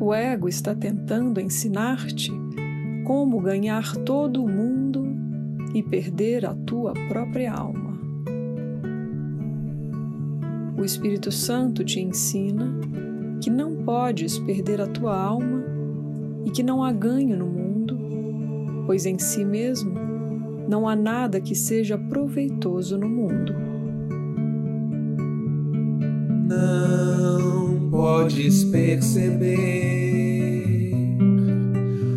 O ego está tentando ensinar-te como ganhar todo o mundo e perder a tua própria alma. O Espírito Santo te ensina que não podes perder a tua alma e que não há ganho no mundo, pois em si mesmo não há nada que seja proveitoso no mundo. Podes perceber.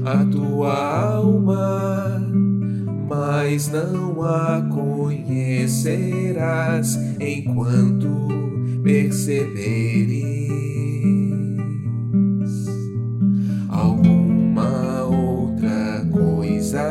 A tua alma, mas não a conhecerás enquanto perceberes. Alguma outra coisa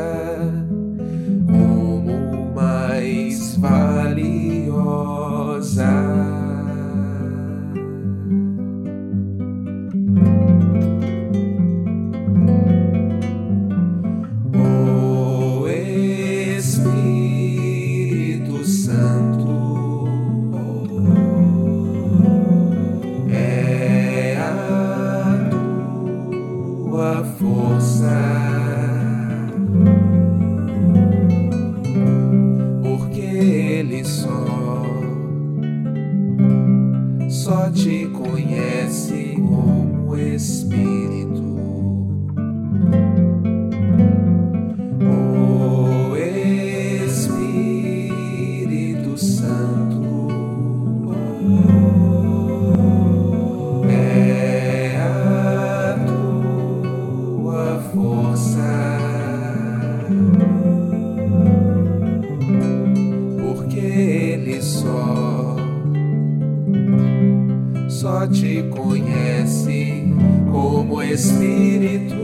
força. Porque Ele só, só te conhece como Espírito. Só te conhece como Espírito